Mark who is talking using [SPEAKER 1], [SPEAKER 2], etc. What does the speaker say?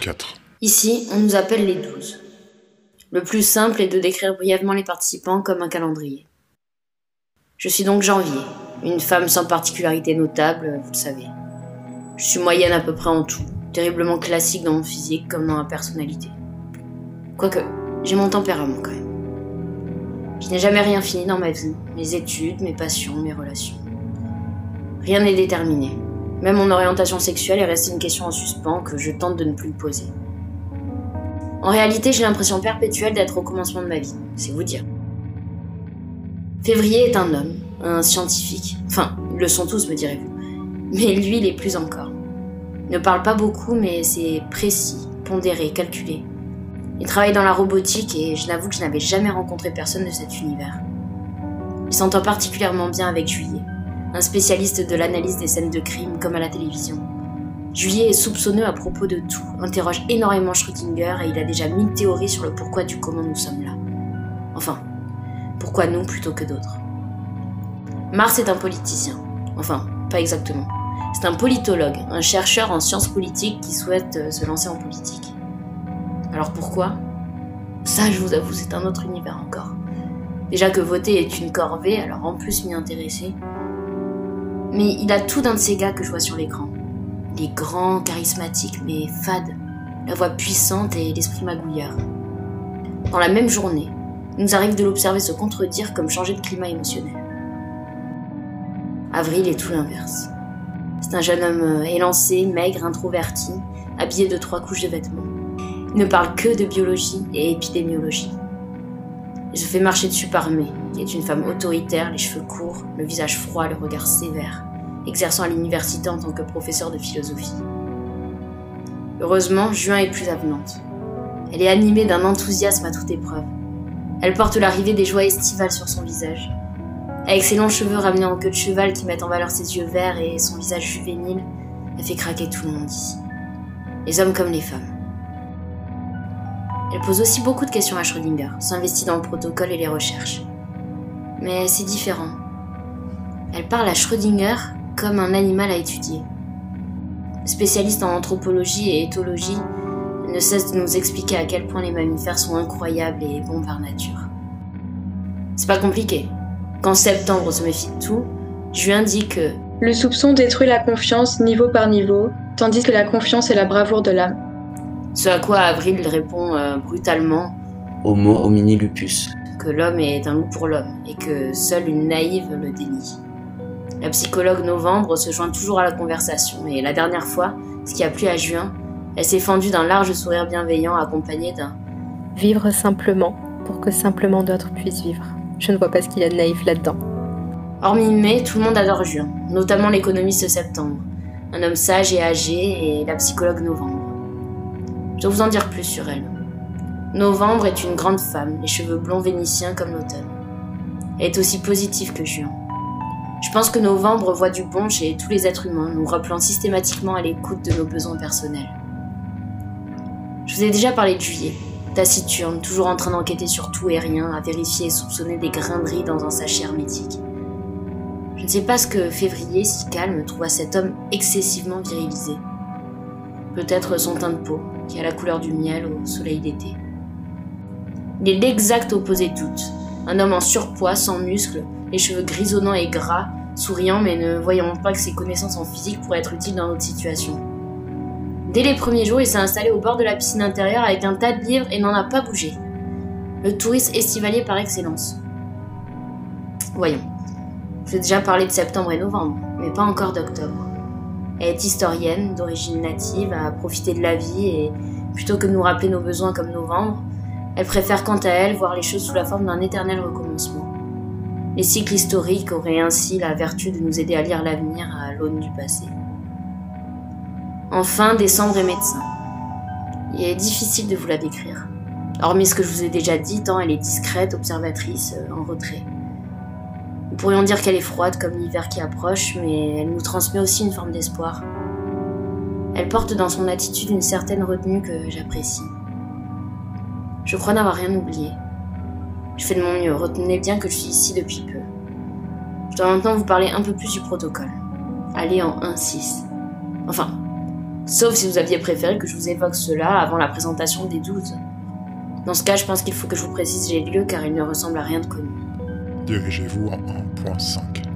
[SPEAKER 1] 4.
[SPEAKER 2] Ici, on nous appelle les douze. Le plus simple est de décrire brièvement les participants comme un calendrier. Je suis donc Janvier, une femme sans particularité notable, vous le savez. Je suis moyenne à peu près en tout, terriblement classique dans mon physique comme dans ma personnalité. Quoique, j'ai mon tempérament quand même. Je n'ai jamais rien fini dans ma vie, mes études, mes passions, mes relations. Rien n'est déterminé. Même mon orientation sexuelle est restée une question en suspens que je tente de ne plus poser. En réalité, j'ai l'impression perpétuelle d'être au commencement de ma vie, c'est vous dire. Février est un homme, un scientifique. Enfin, le sont tous, me direz-vous. Mais lui, il est plus encore. Il ne parle pas beaucoup, mais c'est précis, pondéré, calculé. Il travaille dans la robotique et je n'avoue que je n'avais jamais rencontré personne de cet univers. Il s'entend particulièrement bien avec Juillet, un spécialiste de l'analyse des scènes de crime comme à la télévision. Juillet est soupçonneux à propos de tout, interroge énormément Schrödinger et il a déjà mille théories sur le pourquoi du comment nous sommes là. Enfin, pourquoi nous plutôt que d'autres. Mars est un politicien. Enfin, pas exactement. C'est un politologue, un chercheur en sciences politiques qui souhaite euh, se lancer en politique. Alors pourquoi? Ça, je vous avoue, c'est un autre univers encore. Déjà que voter est une corvée, alors en plus m'y intéresser. Mais il a tout d'un de ces gars que je vois sur l'écran. Les grands, charismatiques, mais fades. La voix puissante et l'esprit magouilleur. Dans la même journée, il nous arrive de l'observer se contredire comme changer de climat émotionnel. Avril est tout l'inverse. C'est un jeune homme euh, élancé, maigre, introverti, habillé de trois couches de vêtements. Il ne parle que de biologie et épidémiologie. Il se fait marcher dessus par May, qui est une femme autoritaire, les cheveux courts, le visage froid, le regard sévère, exerçant à l'université en tant que professeur de philosophie. Heureusement, Juin est plus avenante. Elle est animée d'un enthousiasme à toute épreuve. Elle porte l'arrivée des joies estivales sur son visage. Avec ses longs cheveux ramenés en queue de cheval qui mettent en valeur ses yeux verts et son visage juvénile, elle fait craquer tout le monde ici. Les hommes comme les femmes. Elle pose aussi beaucoup de questions à Schrödinger, s'investit dans le protocole et les recherches. Mais c'est différent. Elle parle à Schrödinger comme un animal à étudier. Spécialiste en anthropologie et éthologie, elle ne cesse de nous expliquer à quel point les mammifères sont incroyables et bons par nature. C'est pas compliqué. Quand septembre se méfie de tout, juin dit que
[SPEAKER 3] le soupçon détruit la confiance niveau par niveau, tandis que la confiance est la bravoure de l'âme.
[SPEAKER 2] Ce à quoi Avril répond euh, brutalement
[SPEAKER 4] Homo homini lupus.
[SPEAKER 2] Que l'homme est un loup pour l'homme et que seule une naïve le dénie. La psychologue Novembre se joint toujours à la conversation et la dernière fois, ce qui a plu à Juin, elle s'est fendue d'un large sourire bienveillant accompagné d'un
[SPEAKER 5] Vivre simplement pour que simplement d'autres puissent vivre. Je ne vois pas ce qu'il y a de naïf là-dedans.
[SPEAKER 2] Hormis mai, tout le monde adore Juin, notamment l'économiste Septembre, un homme sage et âgé et la psychologue Novembre. Je dois vous en dire plus sur elle. Novembre est une grande femme, les cheveux blonds vénitiens comme l'automne. Elle est aussi positive que Juin. Je pense que Novembre voit du bon chez tous les êtres humains, nous rappelant systématiquement à l'écoute de nos besoins personnels. Je vous ai déjà parlé de Juillet, taciturne, toujours en train d'enquêter sur tout et rien, à vérifier et soupçonner des graineries dans un sachet hermétique. Je ne sais pas ce que Février, si calme, trouve à cet homme excessivement virilisé. Peut-être son teint de peau, qui a la couleur du miel au soleil d'été. Il est l'exact opposé de toutes. Un homme en surpoids, sans muscles, les cheveux grisonnants et gras, souriant mais ne voyant pas que ses connaissances en physique pourraient être utiles dans notre situation. Dès les premiers jours, il s'est installé au bord de la piscine intérieure avec un tas de livres et n'en a pas bougé. Le touriste estivalier par excellence. Voyons. Je vous ai déjà parlé de septembre et novembre, mais pas encore d'octobre. Elle est historienne, d'origine native, a profité de la vie et, plutôt que de nous rappeler nos besoins comme novembre, elle préfère quant à elle voir les choses sous la forme d'un éternel recommencement. Les cycles historiques auraient ainsi la vertu de nous aider à lire l'avenir à l'aune du passé. Enfin, décembre est médecin. Il est difficile de vous la décrire. Hormis ce que je vous ai déjà dit, tant elle est discrète, observatrice, euh, en retrait. Nous pourrions dire qu'elle est froide comme l'hiver qui approche, mais elle nous transmet aussi une forme d'espoir. Elle porte dans son attitude une certaine retenue que j'apprécie. Je crois n'avoir rien oublié. Je fais de mon mieux, retenez bien que je suis ici depuis peu. Je dois maintenant vous parler un peu plus du protocole. Allez en 1-6. Enfin, Sauf si vous aviez préféré que je vous évoque cela avant la présentation des 12. Dans ce cas, je pense qu'il faut que je vous précise les lieux car ils ne ressemblent à rien de connu.
[SPEAKER 1] Dirigez-vous en 1.5.